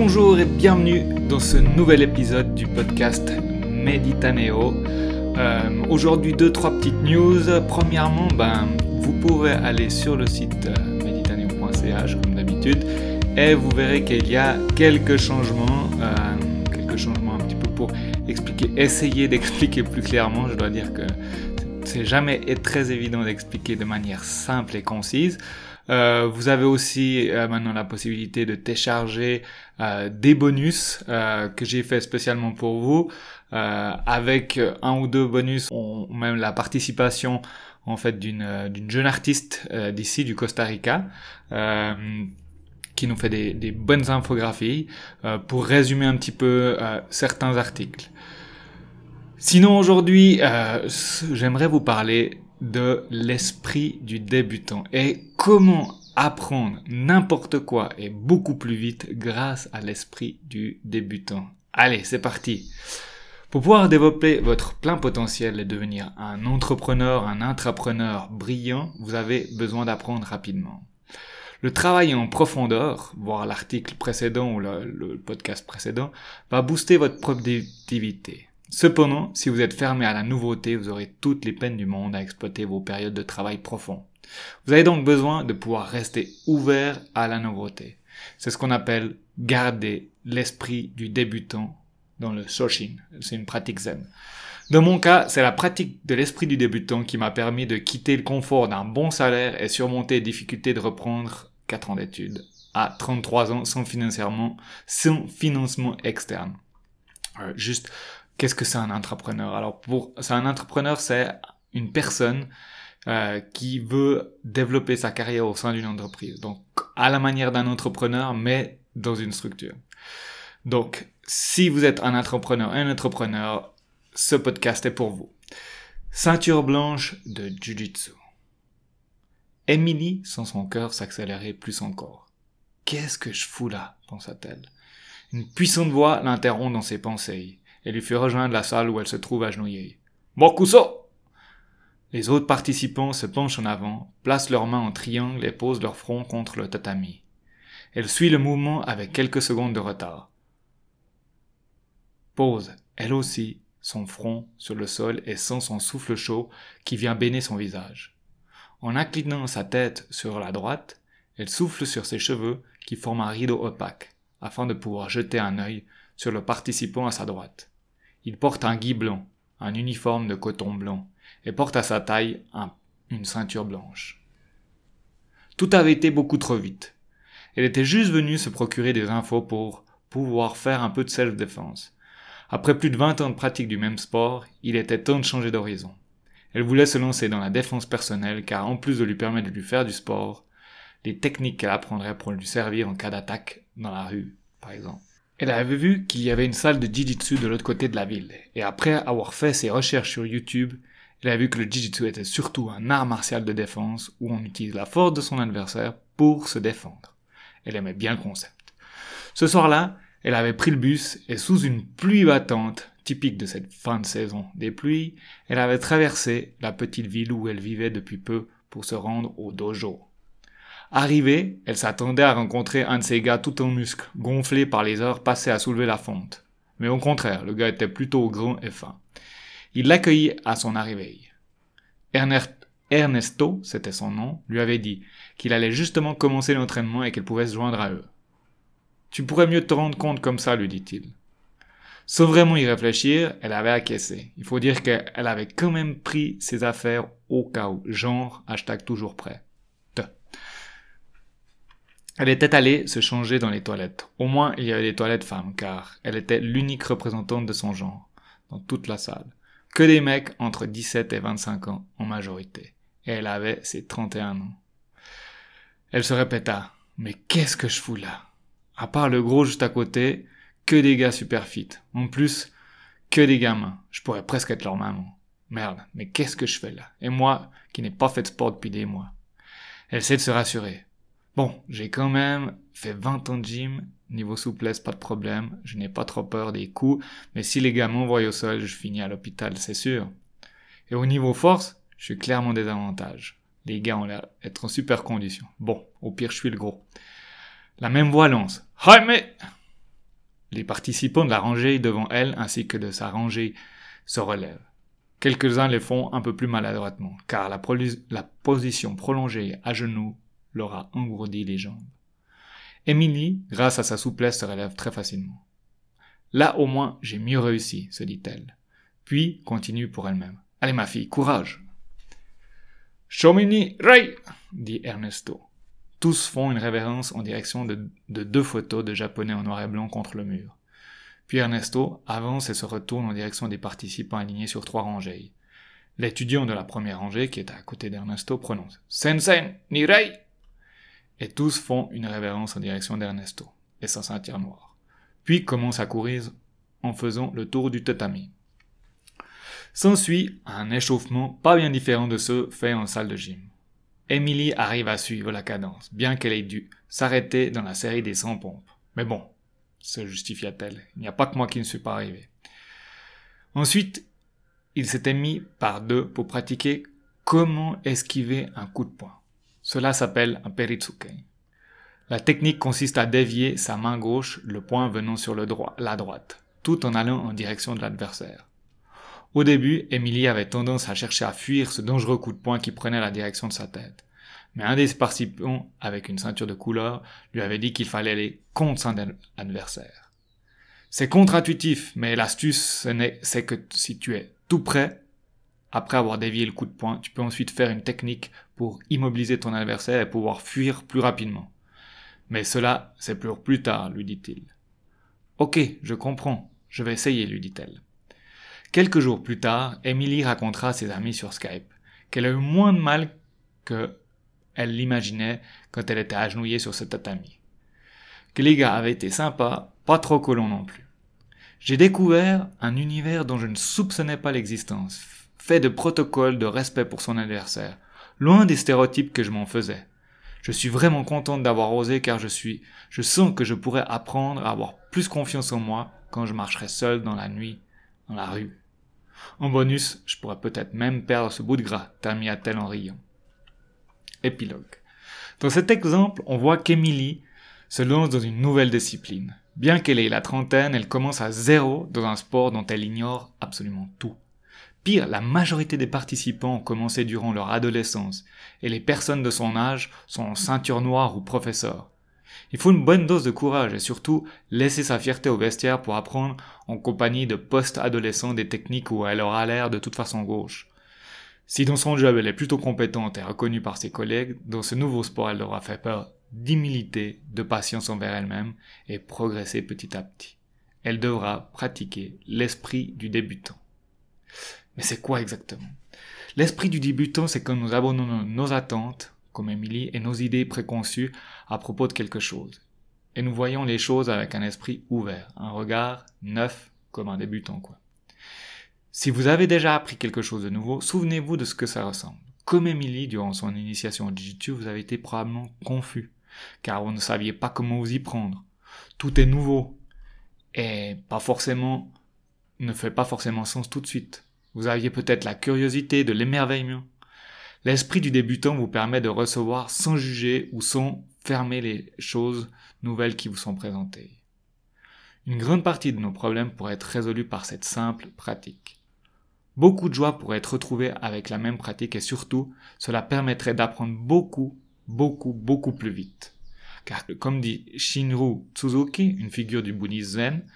Bonjour et bienvenue dans ce nouvel épisode du podcast Meditaneo. Euh, Aujourd'hui, deux, trois petites news. Premièrement, ben, vous pouvez aller sur le site euh, meditaneo.ch comme d'habitude et vous verrez qu'il y a quelques changements, euh, quelques changements un petit peu pour expliquer, essayer d'expliquer plus clairement. Je dois dire que c'est jamais très évident d'expliquer de manière simple et concise. Euh, vous avez aussi euh, maintenant la possibilité de télécharger euh, des bonus que j'ai fait spécialement pour vous, avec un ou deux bonus, ou même la participation en fait d'une d'une jeune artiste d'ici du Costa Rica qui nous fait des, des bonnes infographies pour résumer un petit peu certains articles. Sinon aujourd'hui, j'aimerais vous parler de l'esprit du débutant et comment apprendre n'importe quoi et beaucoup plus vite grâce à l'esprit du débutant. Allez, c'est parti. Pour pouvoir développer votre plein potentiel et devenir un entrepreneur, un intrapreneur brillant, vous avez besoin d'apprendre rapidement. Le travail en profondeur, voir l'article précédent ou le, le, podcast précédent, va booster votre productivité. Cependant, si vous êtes fermé à la nouveauté, vous aurez toutes les peines du monde à exploiter vos périodes de travail profond. Vous avez donc besoin de pouvoir rester ouvert à la nouveauté. C'est ce qu'on appelle garder l'esprit du débutant dans le Shoshin. C'est une pratique zen. Dans mon cas, c'est la pratique de l'esprit du débutant qui m'a permis de quitter le confort d'un bon salaire et surmonter les difficultés de reprendre 4 ans d'études à 33 ans sans financièrement, sans financement externe. Euh, juste Qu'est-ce que c'est un entrepreneur? Alors pour c'est un entrepreneur, c'est une personne euh, qui veut développer sa carrière au sein d'une entreprise. Donc à la manière d'un entrepreneur, mais dans une structure. Donc si vous êtes un entrepreneur, un entrepreneur, ce podcast est pour vous. Ceinture blanche de Jiu-Jitsu. Emily, sans son cœur, s'accélérait plus encore. Qu'est-ce que je fous là? pensa-t-elle. Une puissante voix l'interrompt dans ses pensées et lui fait rejoindre la salle où elle se trouve agenouillée. Mokuso Les autres participants se penchent en avant, placent leurs mains en triangle et posent leur front contre le tatami. Elle suit le mouvement avec quelques secondes de retard. Pose, elle aussi, son front sur le sol et sent son souffle chaud qui vient baigner son visage. En inclinant sa tête sur la droite, elle souffle sur ses cheveux qui forment un rideau opaque, afin de pouvoir jeter un œil sur le participant à sa droite. Il porte un gui blanc, un uniforme de coton blanc, et porte à sa taille une ceinture blanche. Tout avait été beaucoup trop vite. Elle était juste venue se procurer des infos pour pouvoir faire un peu de self-défense. Après plus de 20 ans de pratique du même sport, il était temps de changer d'horizon. Elle voulait se lancer dans la défense personnelle car en plus de lui permettre de lui faire du sport, les techniques qu'elle apprendrait pour lui servir en cas d'attaque dans la rue, par exemple. Elle avait vu qu'il y avait une salle de Jiu-Jitsu de l'autre côté de la ville, et après avoir fait ses recherches sur YouTube, elle a vu que le Jiu-Jitsu était surtout un art martial de défense où on utilise la force de son adversaire pour se défendre. Elle aimait bien le concept. Ce soir-là, elle avait pris le bus et sous une pluie battante, typique de cette fin de saison des pluies, elle avait traversé la petite ville où elle vivait depuis peu pour se rendre au dojo. Arrivée, elle s'attendait à rencontrer un de ces gars tout en muscles, gonflé par les heures passées à soulever la fonte. Mais au contraire, le gars était plutôt grand et fin. Il l'accueillit à son arrivée. Ernesto, c'était son nom, lui avait dit qu'il allait justement commencer l'entraînement et qu'elle pouvait se joindre à eux. Tu pourrais mieux te rendre compte comme ça, lui dit-il. Sans vraiment y réfléchir, elle avait acquiescé. Il faut dire qu'elle avait quand même pris ses affaires au cas où, genre hashtag toujours prêt. Elle était allée se changer dans les toilettes. Au moins, il y avait des toilettes femmes, car elle était l'unique représentante de son genre, dans toute la salle. Que des mecs entre 17 et 25 ans, en majorité. Et elle avait ses 31 ans. Elle se répéta, mais qu'est-ce que je fous là? À part le gros juste à côté, que des gars super fit. En plus, que des gamins. Je pourrais presque être leur maman. Merde, mais qu'est-ce que je fais là? Et moi, qui n'ai pas fait de sport depuis des mois. Elle essaie de se rassurer. Bon, j'ai quand même fait 20 ans de gym, niveau souplesse, pas de problème, je n'ai pas trop peur des coups, mais si les gars m'envoient au sol, je finis à l'hôpital, c'est sûr. Et au niveau force, je suis clairement désavantage. Les gars ont l'air d'être en super condition. Bon, au pire, je suis le gros. La même voix lance. Jaime Les participants de la rangée devant elle ainsi que de sa rangée se relèvent. Quelques-uns les font un peu plus maladroitement, car la, la position prolongée à genoux leur a engourdi les jambes. Émilie, grâce à sa souplesse, se relève très facilement. Là au moins j'ai mieux réussi, se dit-elle. Puis continue pour elle-même. Allez ma fille, courage. Chomini Ray dit Ernesto. Tous font une révérence en direction de, deux photos de japonais en noir et blanc contre le mur. Puis Ernesto avance et se retourne en direction des participants alignés sur trois rangées. L'étudiant de la première rangée, qui est à côté d'Ernesto, prononce Sensen Nirei Et tous font une révérence en direction d'Ernesto et sa ceinture noire. Puis commencent à courir en faisant le tour du tatami. S'ensuit un échauffement pas bien différent de ceux faits en salle de gym. Emily arrive à suivre la cadence, bien qu'elle ait dû s'arrêter dans la série des 100 pompes. Mais bon, se justifia-t-elle, il n'y a pas que moi qui ne suis pas arrivé. Ensuite, il s'était mis par deux pour pratiquer comment esquiver un coup de poing. Cela s'appelle un peritsuke. La technique consiste à dévier sa main gauche, le poing venant sur le droit, la droite, tout en allant en direction de l'adversaire. Au début, Emily avait tendance à chercher à fuir ce dangereux coup de poing qui prenait la direction de sa tête. Mais un des participants, avec une ceinture de couleur, lui avait dit qu'il fallait aller contre son adversaire. C'est contre-intuitif, mais l'astuce, c'est que si tu es tout prêt, après avoir dévié le coup de poing, tu peux ensuite faire une technique pour immobiliser ton adversaire et pouvoir fuir plus rapidement. Mais cela, c'est pour plus tard, lui dit-il. Ok, je comprends, je vais essayer, lui dit-elle. Quelques jours plus tard, Emily racontera à ses amis sur Skype qu'elle a eu moins de mal que elle l'imaginait quand elle était agenouillée sur ce tatami. Que les gars avaient été sympas, pas trop colons non plus. J'ai découvert un univers dont je ne soupçonnais pas l'existence, fait de protocoles de respect pour son adversaire, loin des stéréotypes que je m'en faisais. Je suis vraiment contente d'avoir osé car je suis, je sens que je pourrais apprendre à avoir plus confiance en moi quand je marcherai seul dans la nuit dans la rue. En bonus, je pourrais peut-être même perdre ce bout de gras, termina-t-elle en riant. Épilogue. Dans cet exemple, on voit qu'Emily se lance dans une nouvelle discipline. Bien qu'elle ait la trentaine, elle commence à zéro dans un sport dont elle ignore absolument tout. Pire, la majorité des participants ont commencé durant leur adolescence, et les personnes de son âge sont en ceinture noire ou professeurs. Il faut une bonne dose de courage et surtout laisser sa fierté au vestiaire pour apprendre en compagnie de post-adolescents des techniques où elle aura l'air de toute façon gauche. Si dans son job elle est plutôt compétente et reconnue par ses collègues, dans ce nouveau sport elle devra faire peur d'humilité, de patience envers elle-même et progresser petit à petit. Elle devra pratiquer l'esprit du débutant. Mais c'est quoi exactement? L'esprit du débutant, c'est quand nous abandonnons nos attentes, comme Émilie, et nos idées préconçues à propos de quelque chose. Et nous voyons les choses avec un esprit ouvert, un regard neuf comme un débutant, quoi. Si vous avez déjà appris quelque chose de nouveau, souvenez-vous de ce que ça ressemble. Comme Émilie, durant son initiation au Jiu-Jitsu, vous avez été probablement confus, car vous ne saviez pas comment vous y prendre. Tout est nouveau, et pas forcément, ne fait pas forcément sens tout de suite. Vous aviez peut-être la curiosité de l'émerveillement, L'esprit du débutant vous permet de recevoir sans juger ou sans fermer les choses nouvelles qui vous sont présentées. Une grande partie de nos problèmes pourrait être résolue par cette simple pratique. Beaucoup de joie pourrait être retrouvée avec la même pratique et surtout, cela permettrait d'apprendre beaucoup, beaucoup, beaucoup plus vite. Car comme dit Shinru Tsuzuki, une figure du bouddhisme zen,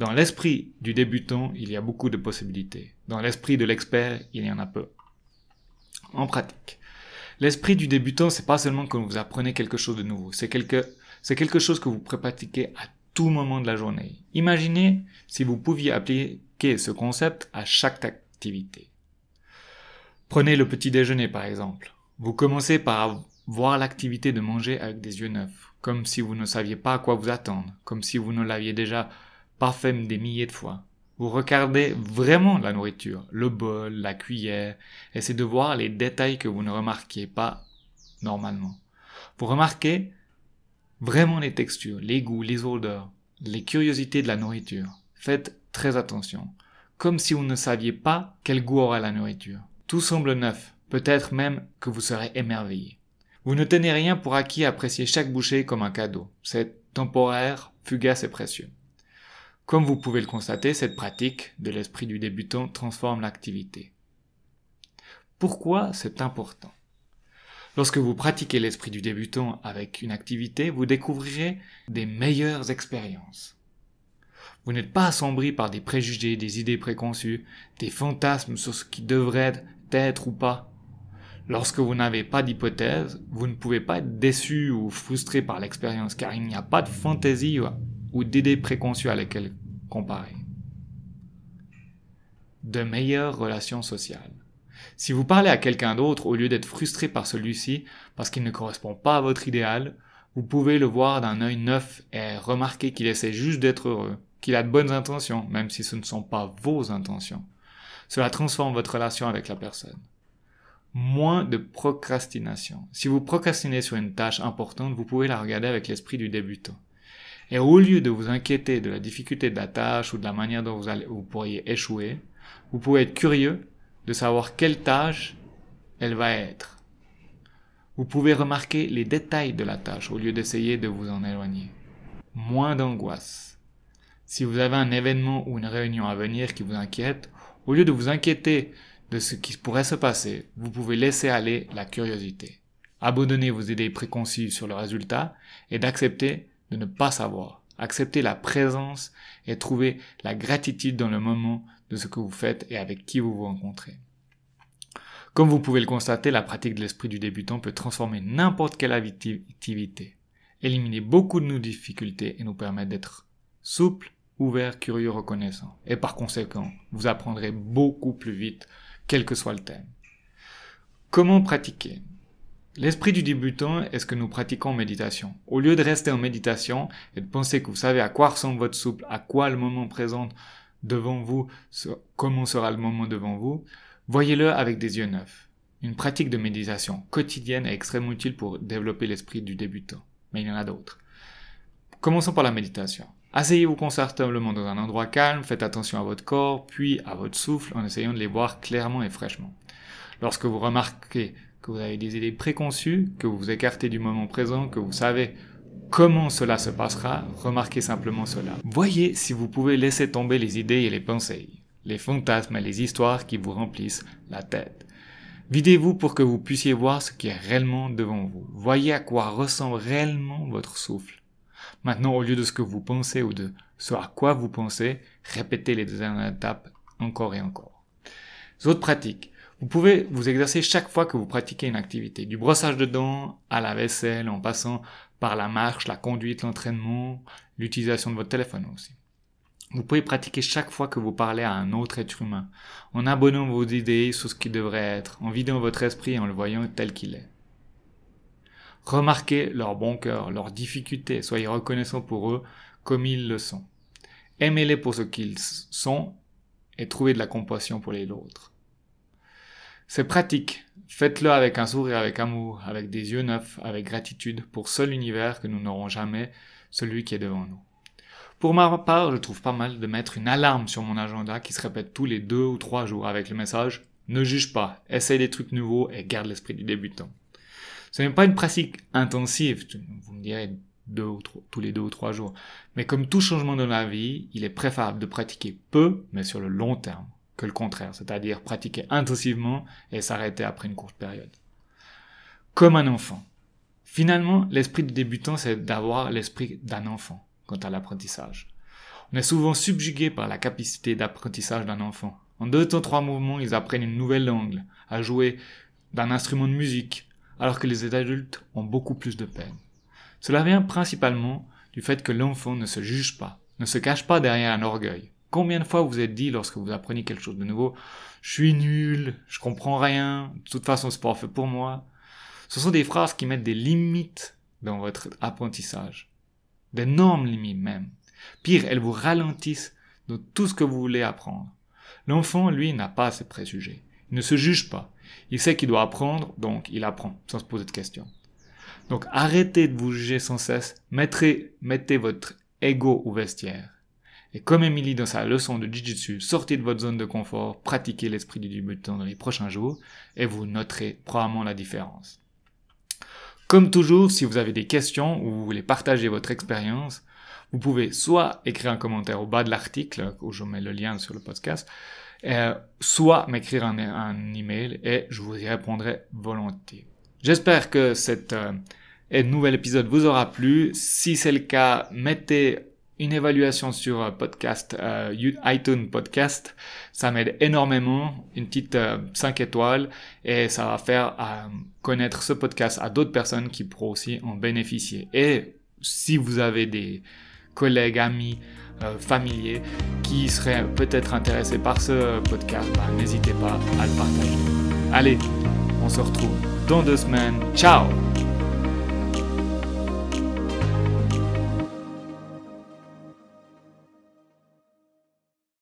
dans l'esprit du débutant, il y a beaucoup de possibilités. Dans l'esprit de l'expert, il y en a peu en pratique. L'esprit du débutant, c'est pas seulement que vous apprenez quelque chose de nouveau, c'est quelque, chose que vous pourrez pratiquer à tout moment de la journée. Imaginez si vous pouviez appliquer ce concept à chaque activité. Prenez le petit déjeuner par exemple. Vous commencez par voir l'activité de manger avec des yeux neufs, comme si vous ne saviez pas à quoi vous attendre, comme si vous ne l'aviez déjà fait des milliers de fois. Vous regardez vraiment la nourriture, le bol, la cuillère, essayez de voir les détails que vous ne remarquiez pas normalement. Vous remarquez vraiment les textures, les goûts, les odeurs, les curiosités de la nourriture. Faites très attention. Comme si vous ne saviez pas quel goût aura la nourriture. Tout semble neuf, peut-être même que vous serez émerveillé. Vous ne tenez rien pour acquis à apprécier chaque bouchée comme un cadeau. C'est temporaire, fugace et précieux. Comme vous pouvez le constater, cette pratique de l'esprit du débutant transforme l'activité. Pourquoi c'est important? Lorsque vous pratiquez l'esprit du débutant avec une activité, vous découvrirez des meilleures expériences. Vous n'êtes pas assombri par des préjugés, des idées préconçues, des fantasmes sur ce qui devrait être ou pas. Lorsque vous n'avez pas d'hypothèse, vous ne pouvez pas être déçu ou frustré par l'expérience car il n'y a pas de fantaisie ou d'idées préconçues à laquelle comparer. De meilleures relations sociales. Si vous parlez à quelqu'un d'autre au lieu d'être frustré par celui-ci parce qu'il ne correspond pas à votre idéal, vous pouvez le voir d'un œil neuf et remarquer qu'il essaie juste d'être heureux, qu'il a de bonnes intentions, même si ce ne sont pas vos intentions. Cela transforme votre relation avec la personne. Moins de procrastination. Si vous procrastinez sur une tâche importante, vous pouvez la regarder avec l'esprit du débutant. Et au lieu de vous inquiéter de la difficulté de la tâche ou de la manière dont vous, allez, vous pourriez échouer, vous pouvez être curieux de savoir quelle tâche elle va être. Vous pouvez remarquer les détails de la tâche au lieu d'essayer de vous en éloigner. Moins d'angoisse. Si vous avez un événement ou une réunion à venir qui vous inquiète, au lieu de vous inquiéter de ce qui pourrait se passer, vous pouvez laisser aller la curiosité. Abandonnez vos idées préconçues sur le résultat et d'accepter de ne pas savoir. Accepter la présence et trouver la gratitude dans le moment de ce que vous faites et avec qui vous vous rencontrez. Comme vous pouvez le constater, la pratique de l'esprit du débutant peut transformer n'importe quelle activité, éliminer beaucoup de nos difficultés et nous permettre d'être souple, ouvert, curieux, reconnaissant. Et par conséquent, vous apprendrez beaucoup plus vite, quel que soit le thème. Comment pratiquer? L'esprit du débutant est ce que nous pratiquons en méditation. Au lieu de rester en méditation et de penser que vous savez à quoi ressemble votre souple, à quoi le moment présente devant vous, comment sera le moment devant vous, voyez-le avec des yeux neufs. Une pratique de méditation quotidienne est extrêmement utile pour développer l'esprit du débutant. Mais il y en a d'autres. Commençons par la méditation. Asseyez-vous confortablement dans un endroit calme, faites attention à votre corps, puis à votre souffle en essayant de les voir clairement et fraîchement. Lorsque vous remarquez que vous avez des idées préconçues, que vous vous écartez du moment présent, que vous savez comment cela se passera, remarquez simplement cela. Voyez si vous pouvez laisser tomber les idées et les pensées, les fantasmes et les histoires qui vous remplissent la tête. Videz-vous pour que vous puissiez voir ce qui est réellement devant vous. Voyez à quoi ressemble réellement votre souffle. Maintenant, au lieu de ce que vous pensez ou de ce à quoi vous pensez, répétez les deux étapes encore et encore. Autres pratiques. Vous pouvez vous exercer chaque fois que vous pratiquez une activité, du brossage de dents à la vaisselle, en passant par la marche, la conduite, l'entraînement, l'utilisation de votre téléphone aussi. Vous pouvez pratiquer chaque fois que vous parlez à un autre être humain, en abonnant vos idées sur ce qui devrait être, en vidant votre esprit et en le voyant tel qu'il est. Remarquez leur bon cœur, leurs difficultés, soyez reconnaissants pour eux comme ils le sont. Aimez-les pour ce qu'ils sont et trouvez de la compassion pour les autres. C'est pratique. Faites-le avec un sourire, avec amour, avec des yeux neufs, avec gratitude pour seul univers que nous n'aurons jamais, celui qui est devant nous. Pour ma part, je trouve pas mal de mettre une alarme sur mon agenda qui se répète tous les deux ou trois jours avec le message ne juge pas, essaye des trucs nouveaux et garde l'esprit du débutant. Ce n'est pas une pratique intensive, vous me direz deux ou trois, tous les deux ou trois jours. Mais comme tout changement dans la vie, il est préférable de pratiquer peu, mais sur le long terme que le contraire, c'est-à-dire pratiquer intensivement et s'arrêter après une courte période. Comme un enfant. Finalement, l'esprit du débutant, c'est d'avoir l'esprit d'un enfant quant à l'apprentissage. On est souvent subjugué par la capacité d'apprentissage d'un enfant. En deux ou trois mouvements, ils apprennent une nouvelle langue, à jouer d'un instrument de musique, alors que les adultes ont beaucoup plus de peine. Cela vient principalement du fait que l'enfant ne se juge pas, ne se cache pas derrière un orgueil. Combien de fois vous êtes dit lorsque vous apprenez quelque chose de nouveau, je suis nul, je comprends rien, de toute façon c'est pas fait pour moi. Ce sont des phrases qui mettent des limites dans votre apprentissage. D'énormes limites même. Pire, elles vous ralentissent dans tout ce que vous voulez apprendre. L'enfant, lui, n'a pas ces préjugés. Il ne se juge pas. Il sait qu'il doit apprendre, donc il apprend, sans se poser de questions. Donc arrêtez de vous juger sans cesse, mettez, mettez votre ego au vestiaire. Et comme Emily dans sa leçon de Jiu-Jitsu, sortez de votre zone de confort, pratiquez l'esprit du débutant dans les prochains jours et vous noterez probablement la différence. Comme toujours, si vous avez des questions ou vous voulez partager votre expérience, Vous pouvez soit écrire un commentaire au bas de l'article, où je mets le lien sur le podcast, euh, soit m'écrire un, un, email et je vous y répondrai volontiers. J'espère que cet euh, nouvel épisode vous aura plu. Si c'est le cas, mettez une évaluation sur euh, podcast, euh, iTunes Podcast. Ça m'aide énormément, une petite 5 euh, étoiles, et ça va faire connaître ce podcast à d'autres personnes qui pourront aussi en bénéficier. Et si vous avez des collègues, amis, familiers qui seraient peut-être intéressés par ce podcast, bah, n'hésitez pas à le partager. Allez, on se retrouve dans deux semaines. Ciao